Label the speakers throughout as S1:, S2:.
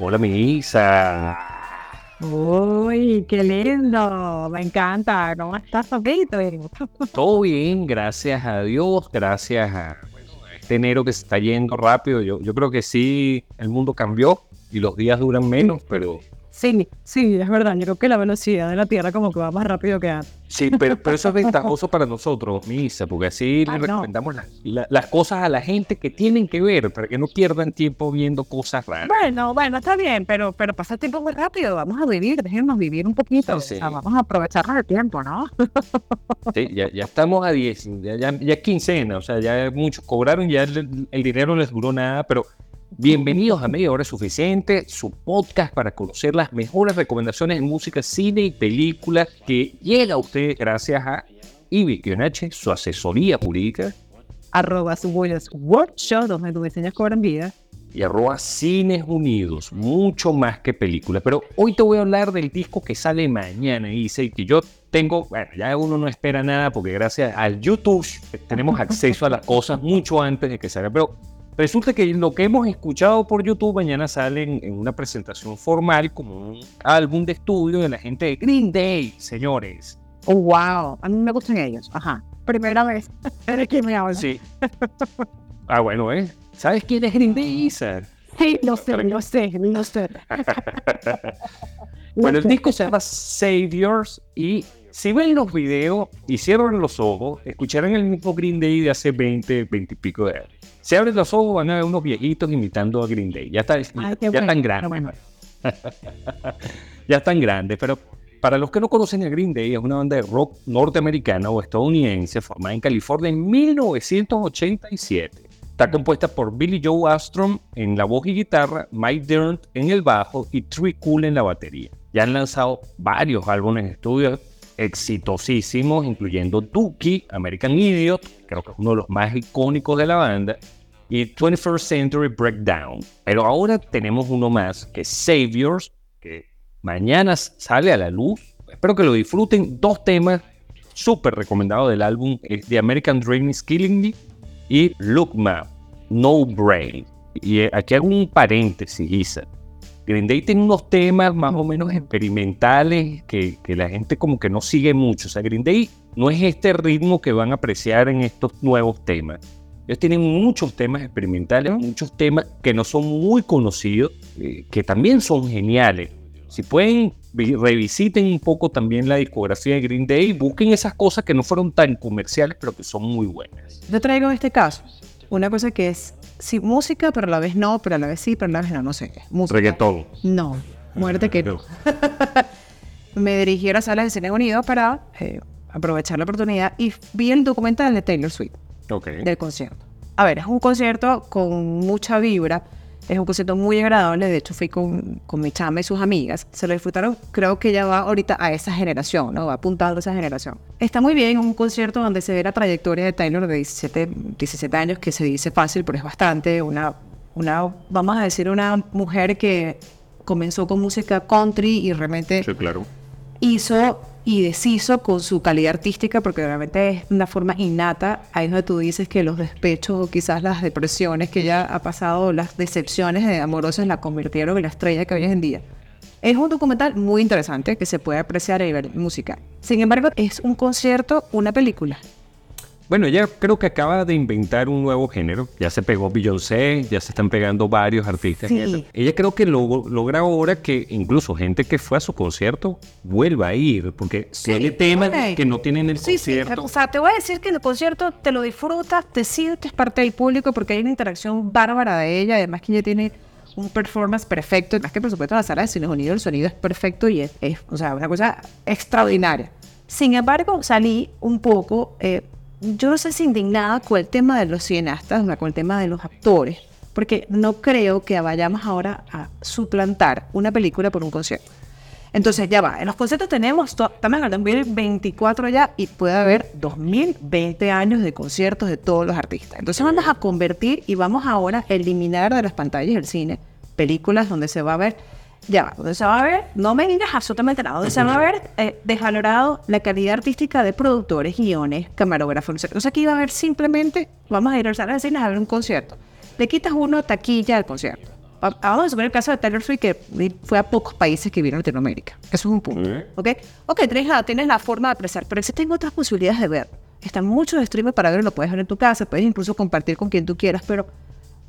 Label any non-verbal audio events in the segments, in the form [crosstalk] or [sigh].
S1: Hola, mi Isa.
S2: Uy, qué lindo. Me encanta. ¿Cómo estás, Sofito?
S1: Todo bien, gracias a Dios, gracias a este enero que se está yendo rápido. Yo, yo creo que sí, el mundo cambió y los días duran menos, pero
S2: Sí, sí, es verdad. Yo creo que la velocidad de la Tierra como que va más rápido que antes.
S1: Sí, pero, pero eso es [laughs] ventajoso para nosotros, Misa, porque así le
S2: Ah, no.
S1: recomendamos las- la- las cosas a la gente que tienen que ver, para que no pierdan tiempo viendo cosas raras.
S2: Bueno, bueno, está bien, pero, pero pasa el tiempo muy rápido. Vamos a vivir, déjenos vivir un poquito.
S1: Sí.
S2: O sea, vamos a aprovecharnos el tiempo, ¿no? [laughs]
S1: Sí, ya, ya estamos a 10, ya, ya, quincena, o sea, ya muchos cobraron, ya el, el dinero no les duró nada, pero bienvenidos a Media Hora Suficiente, su podcast para conocer las mejores recomendaciones de música, cine y películas que llega a ustedes gracias a Kionache, su asesoría jurídica,
S2: Arroba su workshop, donde tus diseños cobran vida.
S1: y arroba Cines Unidos, mucho más que películas. Pero hoy te voy a hablar del disco que sale mañana, y dice que yo tengo, bueno, ya uno no espera nada porque gracias al YouTube tenemos acceso a las cosas mucho antes de que salga. Pero resulta que lo que hemos escuchado por YouTube mañana sale en, en una presentación formal como un álbum de estudio de la gente de Green Day, señores.
S2: Oh, wow. A mí me gustan ellos. Ajá. Primera vez. [laughs] ¿De quién me hablas?
S1: Sí. Ah, bueno, ¿eh? ¿Sabes quién es Green Day, Isa?
S2: Sí, lo sé, lo sé, [laughs] lo sé.
S1: Bueno, el disco se llama Saviors y si ven los videos y cierran los ojos, escucharán el mismo Green Day de hace 20, 20 y pico de años. Si abren los ojos van a ver unos viejitos imitando a Green Day. Ya, está,
S2: Ay,
S1: ya
S2: qué bueno,
S1: están grandes.
S2: bueno.
S1: ya están grandes, pero para los que no conocen a Green Day, es una banda de rock norteamericana o estadounidense formada en California en 1987. Está compuesta por Billy Joe Armstrong en la voz y guitarra, Mike Dirnt en el bajo y Trey Cool en la batería. Ya han lanzado varios álbumes de estudio exitosísimos, incluyendo Dookie, American Idiot, creo que es uno de los más icónicos de la banda, y 21st Century Breakdown. Pero ahora tenemos uno más, que es Saviors, que mañana sale a la luz. Espero que lo disfruten. Dos temas súper recomendados del álbum, es The American Dream is Killing Me y Look Map, No Brain. Y eh, aquí hago un paréntesis, Isa. Green Day tiene unos temas más o menos experimentales que, que la gente como que no sigue mucho. O sea, Green Day no es este ritmo que van a apreciar en estos nuevos temas. Ellos tienen muchos temas experimentales, muchos temas que no son muy conocidos, eh, que también son geniales. Si pueden, vi- revisiten un poco también la discografía de Green Day, busquen esas cosas que no fueron tan comerciales, pero que son muy buenas.
S2: Yo traigo en este caso una cosa que es sí, música, pero a la vez no, pero a la vez sí, pero a la vez no, no sé. Música.
S1: Reggaetón.
S2: No, muerte que no. Me dirigí a la sala de Cine Unido para eh, aprovechar la oportunidad y vi el documental de Taylor Swift
S1: Ok.
S2: del concierto. A ver, es un concierto con mucha vibra, es un concierto muy agradable, de hecho fui con, con mi chama y sus amigas, se lo disfrutaron, creo que ya va ahorita a esa generación, ¿no? Va apuntando a esa generación. Está muy bien, un concierto donde se ve la trayectoria de Taylor de 17, 17 años, que se dice fácil, pero es bastante, una, una, vamos a decir, una mujer que comenzó con música country y realmente
S1: Sí, claro.
S2: hizo y deshizo con su calidad artística, porque realmente es una forma innata. Ahí es donde tú dices que los despechos o quizás las depresiones que ella ha pasado, las decepciones de amorosas, la convirtieron en la estrella que hoy en día. Es un documental muy interesante que se puede apreciar y ver música. Sin embargo, es un concierto, una película.
S1: Bueno, ella creo que acaba de inventar un nuevo género. Ya se pegó Beyoncé, ya se están pegando varios artistas.
S2: Sí.
S1: Ella creo que lo- logra ahora que incluso gente que fue a su concierto vuelva a ir, porque tiene temas que no tienen el
S2: Sí,
S1: concierto.
S2: o sea, te voy a decir que en el concierto te lo disfrutas, te sientes parte del público porque hay una interacción bárbara de ella, además que ella tiene un performance perfecto, además que por supuesto la sala de Cine Unido el sonido es perfecto y es, es, o sea, una cosa extraordinaria. Sin embargo, salí un poco eh, yo no sé si indignada con el tema de los cineastas, con el tema de los actores, porque no creo que vayamos ahora a suplantar una película por un concierto. Entonces ya va, en los conciertos tenemos, estamos en el 2024 ya y puede haber 2020 años de conciertos de todos los artistas. Entonces vamos a convertir y vamos ahora a eliminar de las pantallas del cine películas donde se va a ver, ya va, donde se va a ver, no me digas absolutamente nada, donde se va a ver eh, desvalorado la calidad artística de productores, guiones, camarógrafos. no sé. Entonces aquí va a haber simplemente, vamos a ir al salón de cine a ver un concierto. Le quitas uno taquilla al concierto. Va- Vamos a suponer el caso de Taylor Swift, que fue a pocos países que vino a Latinoamérica. Eso es un punto. ¿Ok? Ok, tienes la, tienes la forma de apreciar, pero existen otras posibilidades de ver. Están muchos streamers para verlo, lo puedes ver en tu casa, puedes incluso compartir con quien tú quieras, pero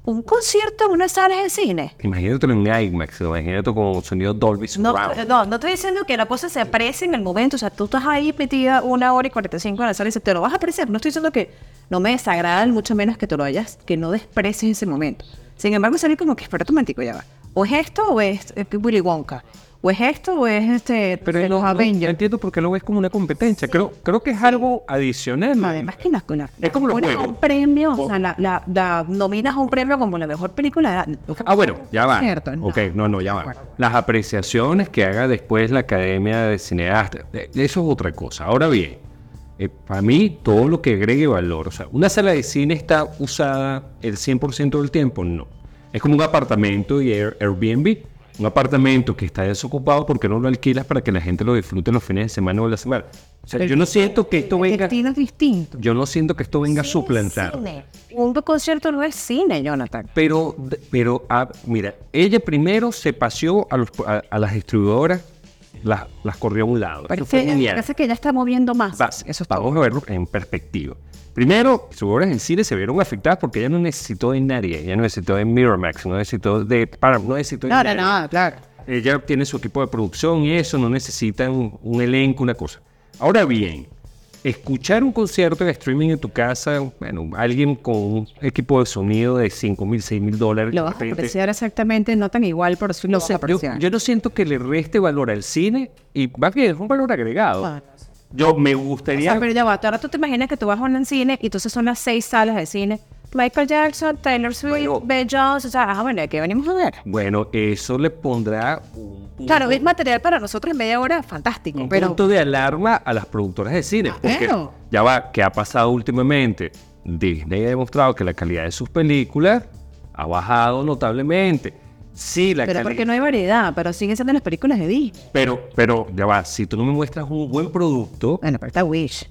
S2: un concierto en una sala de cine.
S1: Imagínate en IMAX, imagínate con sonido Dolby
S2: No,
S1: Surround.
S2: no, no estoy diciendo que la cosa se aprecie en el momento, o sea, tú estás ahí metida una hora y 45 en la sala y dices, te lo vas a apreciar. No estoy diciendo que no me desagrada, mucho menos que te lo hayas, que no desprecies ese momento. Sin embargo, salir como que, espera un momentico, ya va. O es esto o es eh, Willy Wonka. O es esto o es este,
S1: Pero no,
S2: los
S1: no, no
S2: Avengers.
S1: entiendo por qué lo ves como una competencia. Creo, creo que es algo adicional.
S2: Además que la, la,
S1: Es como los
S2: pones a
S1: juegos.
S2: un premio, o sea, la, la, la nominas a un premio como la mejor película. de-
S1: Ah, bueno, ya va.
S2: Cierto, no.
S1: Ok, no, no, ya va. Las apreciaciones que haga después la Academia de Cineastas, eso es otra cosa. Ahora bien, eh, para mí, todo lo que agregue valor, o sea, una sala de cine está usada el 100% del tiempo, no. Es como un apartamento y Air- Airbnb. Un apartamento que está desocupado porque no lo alquilas para que la gente lo disfrute los fines de semana o la semana. O sea, yo no siento que esto venga,
S2: estilo es distinto.
S1: yo no siento que esto venga a suplantar.
S2: Cine. Un concierto no es cine, Jonathan.
S1: Pero, pero ah, mira, ella primero se paseó a, los- a- a las distribuidoras, las, las corrió a un lado. Genial.
S2: parece que ella está moviendo más.
S1: Va,
S2: Eso es
S1: vamos a verlo en perspectiva. Primero, sus obras en cine se vieron afectadas porque ella no necesitó de nadie. Ella no necesitó de Miramax, no necesitó de Paramount, no necesitó de
S2: No, no, no, claro.
S1: Ella tiene su equipo de producción y eso, no necesita un, un elenco, una cosa. Ahora bien, escuchar un concierto en streaming en tu casa, bueno, alguien con un equipo de sonido de 5 mil, 6 mil dólares.
S2: Lo vas a apreciar exactamente, no tan igual, pero sí lo
S1: no
S2: vas
S1: sé,
S2: a
S1: yo,
S2: apreciar.
S1: yo no siento que le reste valor al cine y más bien es un valor agregado.
S2: Bueno,
S1: Yo me
S2: o
S1: gustaría...
S2: sea, pero ya va, ahora tú te imaginas que tú vas a un cine y entonces son las seis salas de cine. Michael Jackson, Taylor Swift,
S1: Bueno.
S2: Ben Jones, o sea, ah, bueno, ¿qué venimos a ver?
S1: Bueno, eso le pondrá un punto,
S2: Claro, es material para nosotros en media hora fantástico,
S1: un
S2: pero
S1: punto de alarma a las productoras de cine. Porque
S2: Claro.
S1: ya va, ¿qué ha pasado últimamente? Disney ha demostrado que la calidad de sus películas ha bajado notablemente. Sí, la
S2: pero
S1: calidad...
S2: porque no hay variedad, pero siguen siendo las películas de Disney.
S1: Pero, pero, ya va, si tú no me muestras un buen producto,
S2: Bueno, pero está Wish.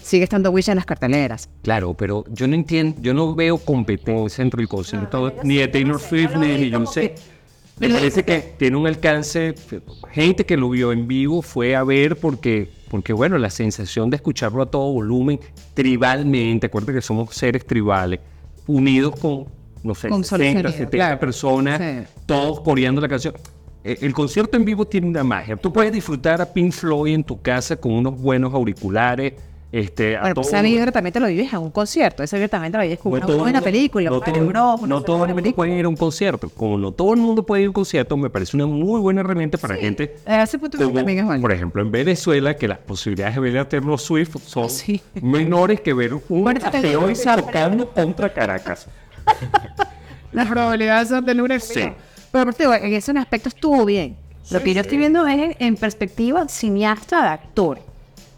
S2: Sigue estando Wish en las carteleras.
S1: Claro, pero yo no entiendo, yo no veo competencia entre el concierto ni de Taylor Swift ni de Beyoncé. Me parece que tiene un alcance, gente que lo vio en vivo fue a ver porque, porque bueno, la sensación de escucharlo a todo volumen, tribalmente, acuérdate que somos seres tribales, unidos con, no sé,
S2: Con
S1: 60,
S2: solidaridad,
S1: 70
S2: claro.
S1: personas,
S2: Sí.
S1: todos coreando la canción. Eh, El concierto en vivo tiene una magia. Tú puedes disfrutar a Pink Floyd en tu casa con unos buenos auriculares. Este, a
S2: Bueno, pues
S1: todo-
S2: esa vibra también te lo vives en un concierto. Esa vibra también te la vives con
S1: no
S2: una buena película.
S1: No, todo, no
S2: una
S1: todo el mundo puede ir a un concierto. Como no todo el mundo puede ir a un concierto, me parece una muy buena herramienta para gente.
S2: A ese punto
S1: como,
S2: también es válido.
S1: por ejemplo, en Venezuela, que las posibilidades de ver a Taylor Swift son [laughs]
S2: Sí.
S1: menores que ver un
S2: Bueno, te-
S1: ateo y tocando contra Caracas. [laughs]
S2: Las probabilidades son de lunes.
S1: Sí.
S2: Pero aparte, digo, en ese aspecto estuvo bien. Lo que yo estoy viendo es en, perspectiva cineasta de actor.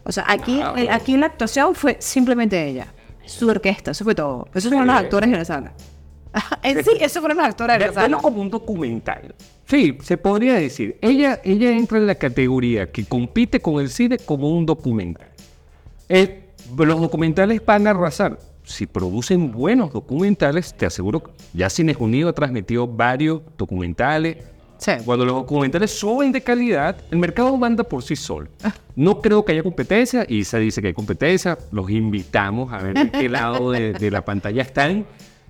S2: O sea, aquí,
S1: Ah,
S2: el- aquí la actuación fue simplemente ella. Su orquesta, eso fue todo. Esos fueron los actores de la sala. [laughs] en sí, esos fueron los actores de la sala.
S1: como un documental. Sí, se podría decir. Ella, ella entra en la categoría que compite con el cine como un documental. Los documentales van a arrasar. Si producen buenos documentales, te aseguro que ya Cines Unidos ha transmitido varios documentales.
S2: Sí.
S1: Cuando los documentales suben de calidad, el mercado manda por sí solo. No creo que haya competencia. Isa dice que hay competencia. Los invitamos a ver de qué lado de, de la pantalla están.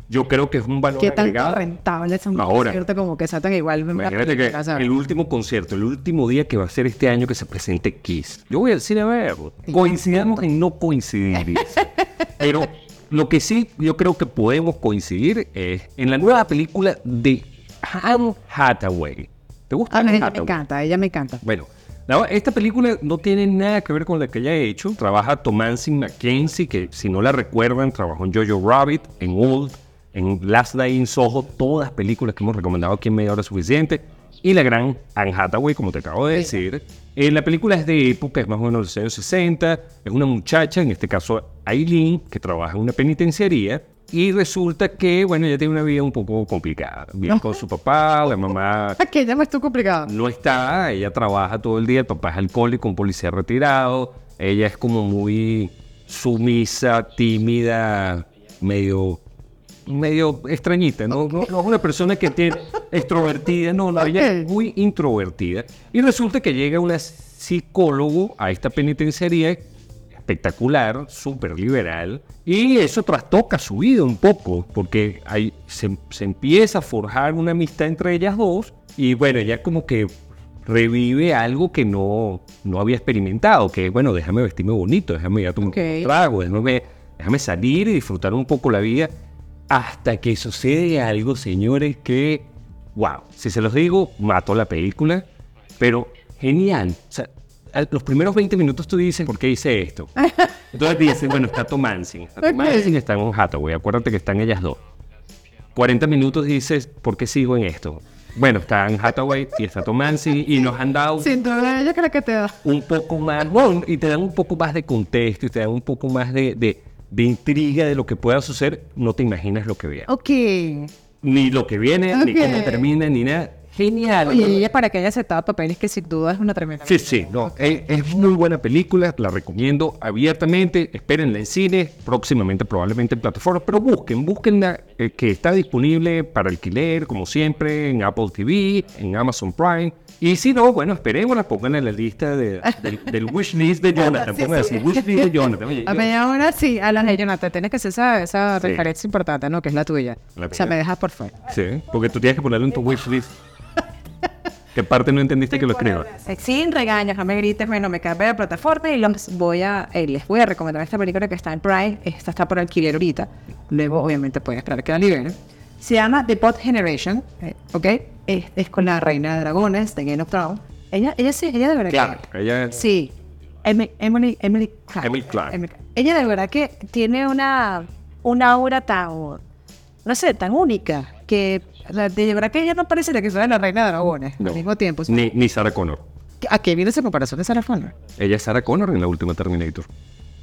S1: Yo creo que es un valor
S2: ¿Qué tan
S1: agregado.
S2: rentable es un
S1: Ahora.
S2: concierto como que saltan igual?
S1: Imagínate que el último concierto, el último día que va a ser este año que se presente Kiss. Yo voy al cine a verlo. Coincidamos en no coincidir. [laughs] Pero lo que sí yo creo que podemos coincidir es en la nueva película de Anne Hathaway. ¿Te gusta
S2: A
S1: Anne
S2: ella me encanta, ella me encanta.
S1: Bueno, No, esta película no tiene nada que ver con la que ella ha hecho. Trabaja Thomasin McKenzie, que si no la recuerdan, trabajó en Jojo Rabbit, en Old, en Last Day in Soho, todas películas que hemos recomendado aquí en Media Hora Suficiente. Y la gran Anne Hathaway, como te acabo de decir. Eh, la película es de época, es más o menos de los años 60. Es una muchacha, en este caso Aileen, que trabaja en una penitenciaría. Y resulta que, bueno, ella tiene una vida un poco complicada. Vive con su papá, la mamá [laughs]
S2: Que ya me estuvo complicado.
S1: no está, ella trabaja todo el día, el papá es alcohólico, un policía retirado, ella es como muy sumisa, tímida, medio medio extrañita, ¿no? No, no es una persona que tiene extrovertida, no, no, ella es muy introvertida. Y resulta que llega una psicólogo a esta penitenciaría espectacular, súper liberal, y eso trastoca su vida un poco, porque ahí se, se empieza a forjar una amistad entre ellas dos, y bueno, ella como que revive algo que no, no había experimentado, que bueno, déjame vestirme bonito, déjame ir a tomar
S2: Ok.
S1: un trago, déjame, déjame salir y disfrutar un poco la vida, hasta que sucede algo, señores, que, wow, si se los digo, mato la película, pero genial. O sea, los primeros 20 minutos tú dices, ¿por qué hice esto? [laughs] Entonces dices, bueno, está Tom Hansen, está Tom. Hansen, está en Hathaway, acuérdate que están ellas dos. 40 minutos dices, ¿por qué sigo en esto? Bueno, está en Hathaway y está Tom Hansen y nos han dado
S2: Sin duda, ella creo que te da.
S1: un poco más, bueno, y te dan un poco más de contexto y te dan un poco más de, de, de intriga de lo que pueda suceder. No te imaginas lo que veas.
S2: Ok.
S1: Ni lo que viene, ni
S2: Ok.
S1: cómo termina, ni nada. Genial.
S2: Oye, y ella para que haya aceptado papeles que sin duda es una tremenda.
S1: Sí, sí, no, es, es muy buena película, la recomiendo abiertamente, espérenla en cine, próximamente probablemente en plataformas, pero busquen, busquenla eh, que está disponible para alquiler, como siempre, en Apple TV, en Amazon Prime, y si no, bueno, esperémosla, pónganla en la lista de- del, del wish list de [laughs] Jonathan,
S2: Sí,
S1: pongan
S2: sí.
S1: así, wish list de Jonathan. Oye,
S2: A media hora sí, a la de Jonathan, tienes que hacer esa, esa
S1: Sí.
S2: referencia importante, ¿no? Que es la tuya.
S1: La
S2: o sea, me dejas por fuera.
S1: sí, porque tú tienes que ponerlo en tu wish list. ¿Qué parte no entendiste que lo escriba?
S2: Eh, Sin regaños, no me grites, bueno, me cambié de plataforma y los voy a, eh, les voy a recomendar esta película que está en Prime. Esta está por alquiler ahorita. Luego, obviamente, pueden esperar que la liberen. Se llama The Bot Generation, eh, ¿ok? Es, es con la reina de dragones de Game of Thrones. Ella, ella sí, ella de verdad
S1: Clark,
S2: que...
S1: ella
S2: Sí. Em- Emily, Emily Clark.
S1: Emily Clark.
S2: Emily- Ella de verdad que tiene una, una aura tan, no sé, tan única, que la- de verdad que ella no parece que sea la reina de dragones
S1: No.
S2: al mismo tiempo.
S1: Ni, ni Sarah Connor.
S2: ¿A qué viene esa comparación de Sarah Connor?
S1: Ella es Sarah Connor en la última Terminator.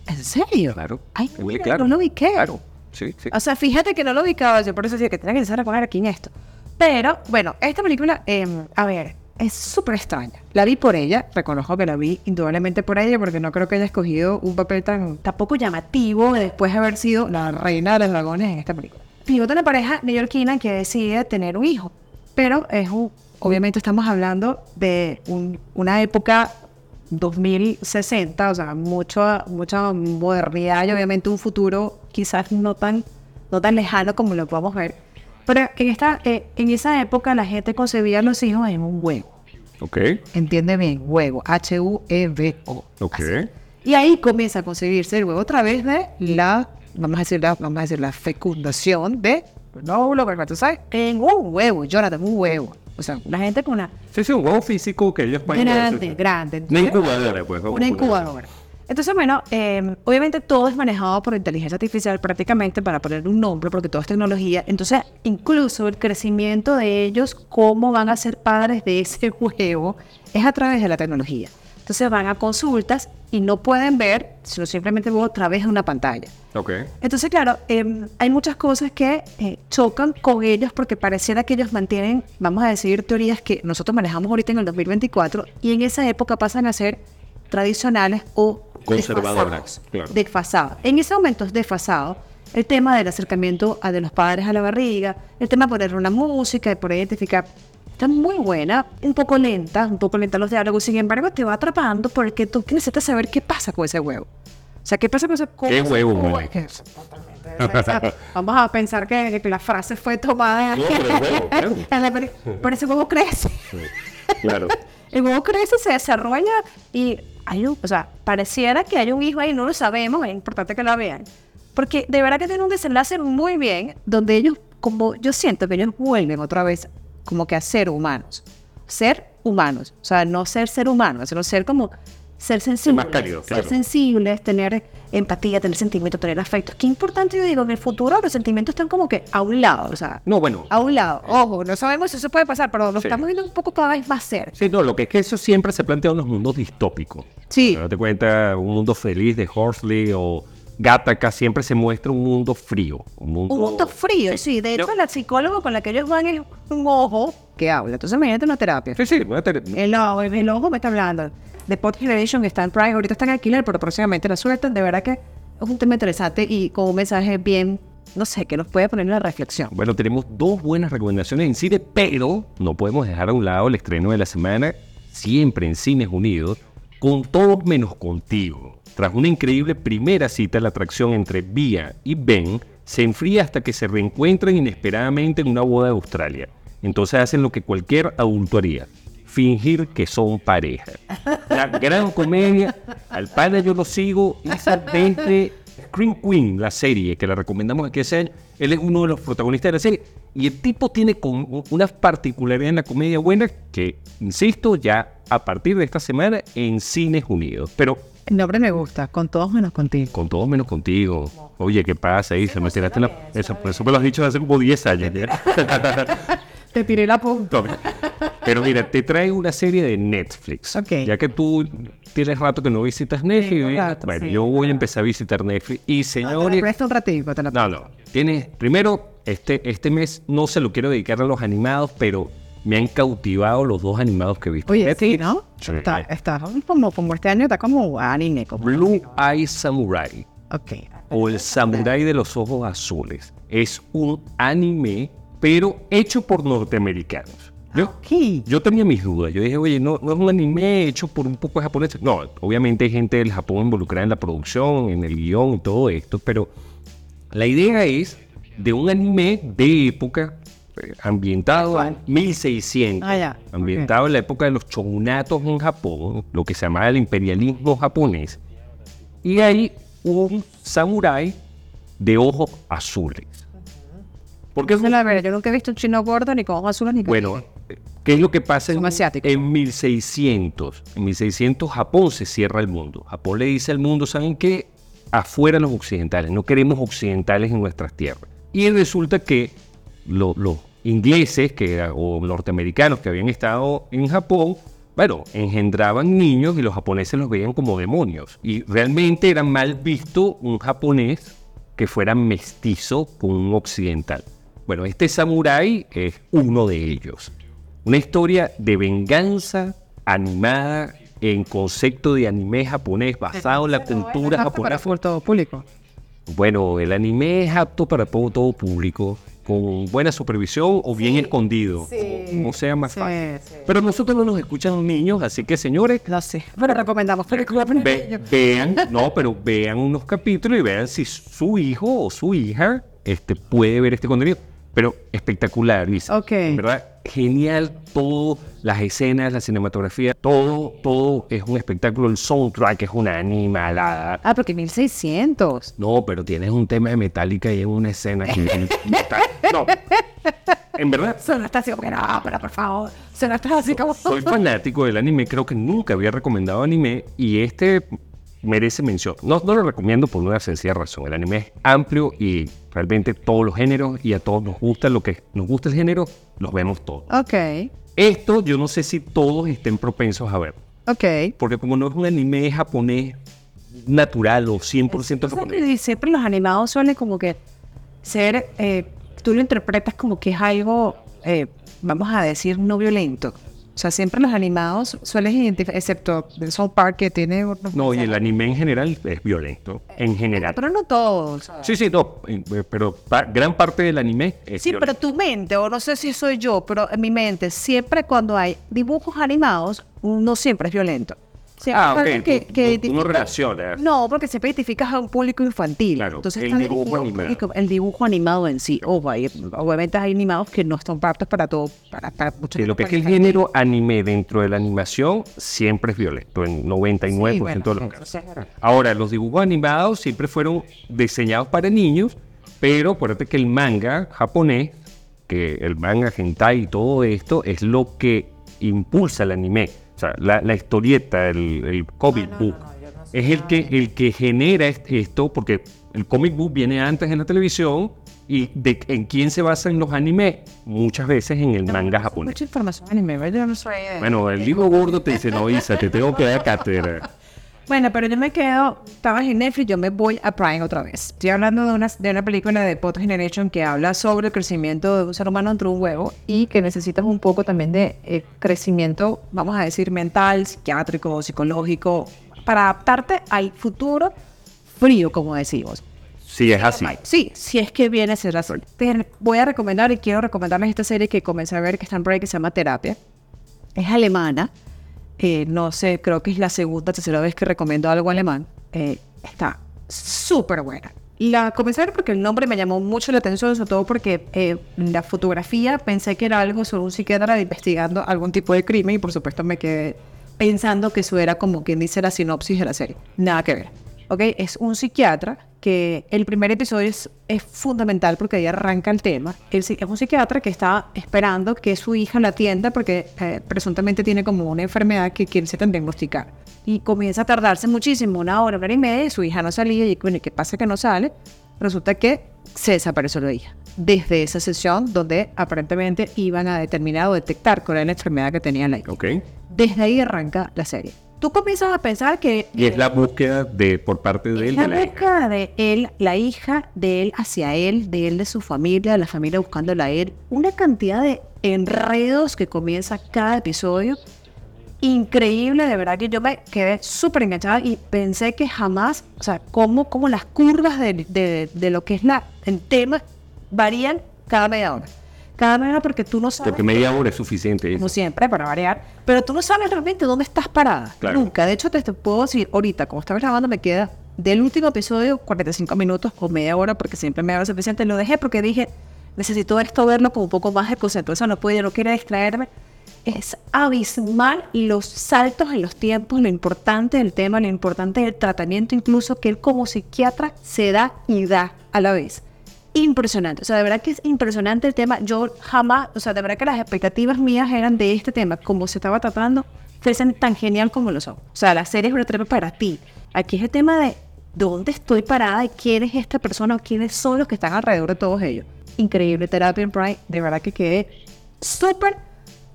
S2: ¿En serio?
S1: Claro.
S2: Ay, mira,
S1: Clark.
S2: no lo ubiqué.
S1: Claro. Sí, sí.
S2: O sea, fíjate que no lo ubicaba yo, por eso decía que tenía que Sarah Connor aquí en esto. Pero, bueno, esta película, em, a ver, es súper extraña. La vi por ella, reconozco que la vi indudablemente por ella, porque no creo que haya escogido un papel tan tampoco llamativo después de haber sido la reina de los dragones en esta película. Pivote una pareja neoyorquina que decide tener un hijo, pero es un, obviamente estamos hablando de un- una época 2060, o sea, mucho, mucha modernidad y obviamente un futuro quizás no tan, no tan lejano como lo podemos ver. Pero en, esta, eh, en esa época la gente concebía a los hijos en un huevo.
S1: Ok.
S2: Entiende bien, huevo, H-U-E-V-O.
S1: Ok.
S2: Así. Y ahí comienza a concebirse el huevo a través de la, vamos a decir, la, vamos a decir, la fecundación de tú sabes, en un huevo, Jonathan, un huevo. O sea, la gente con una
S1: Sí, sí, un huevo físico que ellos pueden
S2: grande, grande.
S1: Una incubadora, pues.
S2: Una incubadora. Entonces, bueno, eh, obviamente todo es manejado por inteligencia artificial prácticamente para poner un nombre, porque todo es tecnología. Entonces, incluso el crecimiento de ellos, cómo van a ser padres de ese [laughs] huevo, es a través de la tecnología. Entonces van a consultas y no pueden ver, sino simplemente ven a través de una pantalla.
S1: Ok.
S2: Entonces, claro, em, hay muchas cosas que eh, chocan con ellos porque pareciera que ellos mantienen, vamos a decir, teorías que nosotros manejamos ahorita en el 2024 y en esa época pasan a ser tradicionales o
S1: Conservadoras,
S2: desfasados.
S1: claro.
S2: Desfasados. En ese momento es desfasado el tema del acercamiento a de los padres a la barriga, el tema de poner una música, de poder identificar. Está muy buena, un poco lenta, un poco lenta los diálogos, sin embargo te va atrapando porque tú necesitas saber qué pasa con ese huevo. O sea, ¿qué pasa con ese
S1: ¿Qué huevo,
S2: Uy,
S1: güey?
S2: que- o sea, [laughs] Vamos a pensar que, que la frase fue tomada
S1: No, pero huevo, [laughs] claro.
S2: pero ese huevo crece.
S1: Claro. [laughs]
S2: El huevo crece, se desarrolla y hay un, o sea, pareciera que hay un hijo ahí, no lo sabemos, es importante que lo vean. Porque de verdad que tiene un desenlace muy bien, donde ellos, como yo siento que ellos vuelven otra vez como que a ser humanos. Ser humanos. O sea, no ser ser humano, sino ser como ser sensibles.
S1: más cálido,
S2: ser
S1: claro.
S2: sensibles, tener empatía, tener sentimiento, tener afecto. Qué importante, yo digo, en el futuro los sentimientos están como que a un lado, o sea,
S1: No, bueno,
S2: a un lado. Ojo, no sabemos si eso puede pasar, pero lo
S1: Sí.
S2: estamos viendo un poco cada vez más cerca.
S1: sí, no, lo que es que eso siempre se plantea en los mundos distópicos.
S2: Sí.
S1: Date cuenta, un mundo feliz de Horsley o Gattaca siempre se muestra un mundo frío. Un mundo,
S2: Un mundo frío, sí. De hecho, la psicóloga con la que ellos van es un ojo que habla. Entonces, imagínate una terapia.
S1: Sí, sí, una ter-
S2: El ojo, el ojo me está hablando. The Pod Generation está en Prime, ahorita está en alquiler, pero próximamente la sueltan. De verdad que es un tema interesante y con un mensaje bien, no sé, que nos puede poner en la reflexión.
S1: Bueno, tenemos dos buenas recomendaciones en cine, pero no podemos dejar a un lado el estreno de la semana, siempre en Cines Unidos, con todos menos contigo. Tras una increíble primera cita, la atracción entre Bia y Ben se enfría hasta que se reencuentran inesperadamente en una boda de Australia. Entonces hacen lo que cualquier adulto haría. Fingir que son pareja. La gran comedia, al padre yo lo sigo, esa desde Scream Queen, la serie que la recomendamos aquí ese año. Él es uno de los protagonistas de la serie. Y el tipo tiene una particularidad en la comedia buena que, insisto, ya a partir de esta semana en Cines Unidos. Pero
S2: El nombre me gusta, con todos menos contigo.
S1: con todos menos contigo. Oye, ¿qué pasa ahí? Se me tiraste la... Eso, eso me lo has dicho hace como 10 años. ¿ya? [laughs]
S2: Te tiré la punta.
S1: Pero mira, te traigo una serie de Netflix.
S2: Ok.
S1: Ya que tú tienes rato que no visitas Netflix. ¿eh?
S2: rato,
S1: bueno,
S2: sí.
S1: yo voy a empezar a visitar Netflix. Y señores,
S2: Presta un ratito, te la
S1: no, no. Tienes, primero, este, este mes no se lo quiero dedicar a los animados, pero me han cautivado los dos animados que he visto.
S2: Oye,
S1: Netflix.
S2: sí, ¿no?
S1: Sí.
S2: Está, está como, como este año, está como anime. Como...
S1: Blue Eye Samurai
S2: Ok.
S1: o El Samurai de los Ojos Azules. Es un anime, pero hecho por norteamericanos. Yo, yo tenía mis dudas. Yo dije, oye, no, no es un anime hecho por un poco de japoneses. No, obviamente hay gente del Japón involucrada en la producción, en el guion y todo esto, pero la idea es de un anime de época ambientado en 1600.
S2: Ah.
S1: Ambientado en la época de los shogunatos en Japón, lo que se llamaba el imperialismo japonés. Y hay un samurái de ojos azules. ¿Por qué es
S2: la verdad, yo nunca he visto un chino gordo ni con ojos azules ni con...
S1: bueno, ¿qué es lo que pasa en, en 1600? En 1600 Japón se cierra el mundo. Japón le dice al mundo, ¿saben qué? Afuera los occidentales, no queremos occidentales en nuestras tierras. Y resulta que lo- los ingleses que, o norteamericanos que habían estado en Japón, bueno, engendraban niños y los japoneses los veían como demonios. Y realmente era mal visto un japonés que fuera mestizo con un occidental. Bueno, este samurái es uno de ellos. Una historia de venganza animada en concepto de anime japonés basado en la cultura
S2: Para
S1: japonesa.
S2: full todo público.
S1: Bueno, el anime es apto para todo público, con buena supervisión o bien escondido, como sea más
S2: Sí,
S1: fácil.
S2: sí.
S1: Pero nosotros no nos escuchan niños, así que señores,
S2: No sé, pero recomendamos películas
S1: ve- vean, no, pero vean unos capítulos y vean si su hijo o su hija este, puede ver este contenido. Pero espectacular, Lisa.
S2: Ok.
S1: ¿Verdad? Genial todo, las escenas, la cinematografía, todo, todo es un espectáculo. El soundtrack es una animalada.
S2: Ah, porque 1600.
S1: No, pero tienes un tema de Metallica y en una escena que... [laughs] no, en verdad,
S2: Sonaste así como que no, pero por favor. Sonaste así como...
S1: soy fanático del anime, creo que nunca había recomendado anime y este merece mención. No, no lo recomiendo por una sencilla razón. El anime es amplio y realmente todos los géneros y a todos nos gusta lo que nos gusta el género, los vemos todos.
S2: Ok,
S1: Esto yo no sé si todos estén propensos a ver,
S2: ok.
S1: porque como no es un anime japonés natural o 100% japonés.
S2: Y siempre los animados suelen como que ser, eh, tú lo interpretas como que es algo, eh, vamos a decir, no violento. O sea, siempre los animados suelen identificar, excepto el South Park que tiene...
S1: No, y el anime en general es violento, en general.
S2: Pero no todos.
S1: Sí, sí, no, eh, pero pa- gran parte del anime es
S2: Sí, pero tu mente, o no sé si soy yo, pero en mi mente, siempre cuando hay dibujos animados, no siempre es violento.
S1: Ah, ok,
S2: que-
S1: tú-
S2: que
S1: tú- tú no relacionas.
S2: No, porque siempre identificas a un público infantil.
S1: Claro,
S2: Entonces
S1: el dibujo animado.
S2: el dibujo animado en sí. Hay- obviamente hay animados que no están aptos para todo, para, para muchos
S1: Sí, lo que es el género anime dentro de la animación siempre es violento, en 99%
S2: Sí, bueno,
S1: de los casos. Ahora, los dibujos animados siempre fueron diseñados para niños, pero acuérdate que el manga japonés, que el manga hentai y todo esto, es lo que impulsa el anime. Sea, la, la historieta, el, el comic
S2: Ah, no,
S1: book,
S2: no, no, no
S1: es el que, el que genera est- esto, porque el comic book viene antes en la televisión y de en quién se basan los animes, muchas veces en el manga japonés.
S2: Mucha información anime, yo no soy
S1: Bueno, el libro gordo te dice, no, Isa, te tengo que dar cátedra. [laughs]
S2: Bueno, pero yo me quedo, estabas en Netflix, yo me voy a Prime otra vez. Estoy hablando de una, de una película de Potter Generation que habla sobre el crecimiento de un ser humano entre un huevo y que necesitas un poco también de eh, crecimiento, vamos a decir, mental, psiquiátrico, psicológico, para adaptarte al futuro frío, como decimos.
S1: Sí, es así.
S2: Sí, si es que viene a ser. Te voy a recomendar y quiero recomendarles esta serie que comencé a ver que está en Prime que se llama Terapia. Es alemana. Eh, no sé, creo que es la segunda, tercera vez que recomiendo algo alemán. Eh, está súper buena. La comencé a ver porque el nombre me llamó mucho la atención, sobre todo porque eh, la fotografía pensé que era algo sobre un psiquiatra investigando algún tipo de crimen y por supuesto me quedé pensando que eso era como quien dice la sinopsis de la serie. Nada que ver. ¿Ok? Es un psiquiatra que el primer episodio es, es fundamental porque ahí arranca el tema. Él es un psiquiatra que está esperando que su hija la atienda porque eh, presuntamente tiene como una enfermedad que quiere se diagnosticar. Y comienza a tardarse muchísimo, una hora, una hora y media, y su hija no salía y bueno, ¿y qué pasa que no sale? Resulta que se desapareció la hija. Desde esa sesión donde aparentemente iban a determinar o detectar cuál era la enfermedad que tenía la hija.
S1: ¿Ok?
S2: Desde ahí arranca la serie. Tú comienzas a pensar que
S1: Y es la búsqueda de por parte de él.
S2: la
S1: de la hija.
S2: búsqueda de él, la hija de él hacia él, de él de su familia, de la familia buscándola a él. Una cantidad de enredos que comienza cada episodio. Increíble, de verdad que yo me quedé súper enganchada y pensé que jamás, o sea, cómo, cómo las curvas de, de- de lo que es la, el tema varían cada media hora. Hora porque tú no sabes
S1: Porque media hora es suficiente.
S2: como siempre, para variar. Pero tú no sabes realmente dónde estás parada.
S1: Claro.
S2: Nunca. De hecho, te, te puedo decir, ahorita, como estaba grabando, me queda del último episodio 45 minutos o media hora, porque siempre me da suficiente. Lo dejé porque dije, necesito ver esto, verlo con un poco más de concentración. No puedo, no quería distraerme. Es abismal los saltos en los tiempos, lo importante del tema, lo importante del tratamiento, incluso que él como psiquiatra se da y da a la vez impresionante. O sea, de verdad que es impresionante el tema. Yo jamás, o sea, de verdad que las expectativas mías eran de este tema, como se estaba tratando, fuesen tan genial como lo son. O sea, la serie es una terapia para ti. Aquí es el tema de dónde estoy parada y quién es esta persona o quiénes son los que están alrededor de todos ellos. Increíble terapia en Pride. De verdad que quedé súper.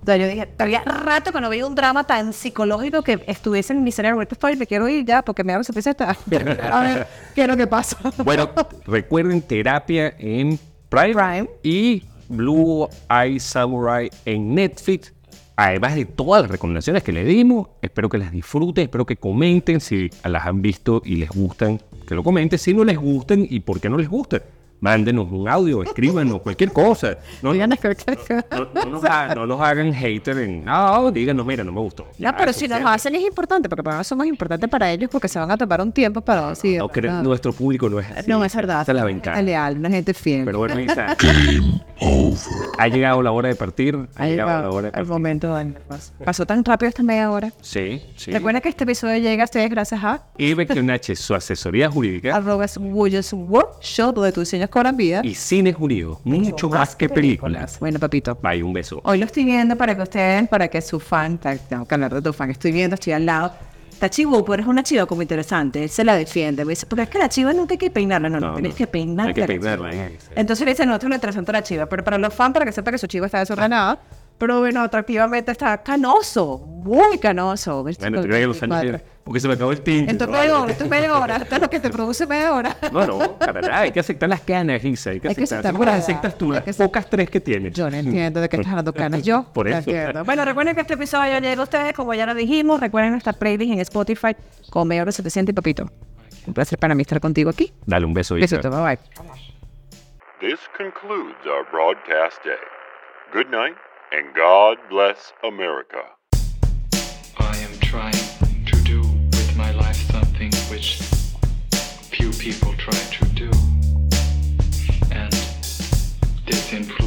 S2: O sea, yo dije, había rato que no veía un drama tan psicológico que estuviese en mi cerebro. Estoy, me quiero ir ya porque me da suficiente. [laughs] A ver, ¿qué es lo que pasa?
S1: Bueno, recuerden terapia en Prime,
S2: Prime.
S1: y Blue Eye Samurai en Netflix. Además de todas las recomendaciones que le dimos, espero que las disfruten, espero que comenten si las han visto y les gustan, que lo comenten. Si no les gustan y por qué no les gustan, mándenos un audio, escríbanos cualquier cosa. No,
S2: Oigan,
S1: no, no nos, ha- no nos hagan hater en, no, díganos, mira, no me gustó.
S2: No, pero si nos hacen es importante, porque para nosotros somos importantes para ellos porque se van a tomar un tiempo para decir.
S1: No, nuestro público no es así.
S2: No, es verdad.
S1: Esa es la
S2: Es
S1: ventaja.
S2: leal, una gente fiel.
S1: Pero bueno, Isa. [laughs] Ha llegado la hora de partir. Ha llegado la hora de
S2: el
S1: partir.
S2: momento de más. Pasó tan rápido esta media hora.
S1: Sí, sí.
S2: Recuerda que este episodio llega a ustedes gracias a
S1: Y Becchionache, su asesoría jurídica
S2: arroba Williams Workshop, donde tus diseños cobran vida.
S1: y cine jurídico. Mucho más que películas.
S2: Bueno, papito.
S1: Bye, un beso.
S2: Hoy lo estoy viendo para que ustedes, para que su fan, tengo que hablar de tu fan, estoy viendo, estoy al lado. Chivo, pero es una chiva como interesante, él se la defiende, me dice, porque es que la chiva nunca hay que peinarla, no, no,
S1: No,
S2: tienes
S1: no.
S2: que peinarla.
S1: Hay que peinarla, ¿eh?
S2: Entonces le dice, no, esto es lo interesante la chiva, pero para los fans, para que sepa que su chiva está desordenada, pero bueno, atractivamente está canoso, muy canoso.
S1: Bueno, te que los años. Porque se me acabó el tinte.
S2: Esto es media hora, esto es media hora, esto es lo que te [laughs] produce media hora.
S1: No, no, para nada. Hay que aceptar las canas, Isa. Hay que
S2: Hay que
S1: aceptar.
S2: aceptar,
S1: ¿Cómo las
S2: ¿verdad?
S1: aceptas tú? Las pocas tres que tienes.
S2: Yo no entiendo de qué estás hablando canas. Yo,
S1: Por eso.
S2: Bueno, recuerden que este episodio llega a ustedes, como ya lo dijimos. Recuerden nuestra playlist en Spotify con Medio de 700 y Papito. Un placer para mí estar contigo aquí.
S1: Dale un beso.
S2: Besito, bye bye.
S3: This concludes our broadcast day. Good night, and God bless America.
S4: I am trying people try to do. And this influences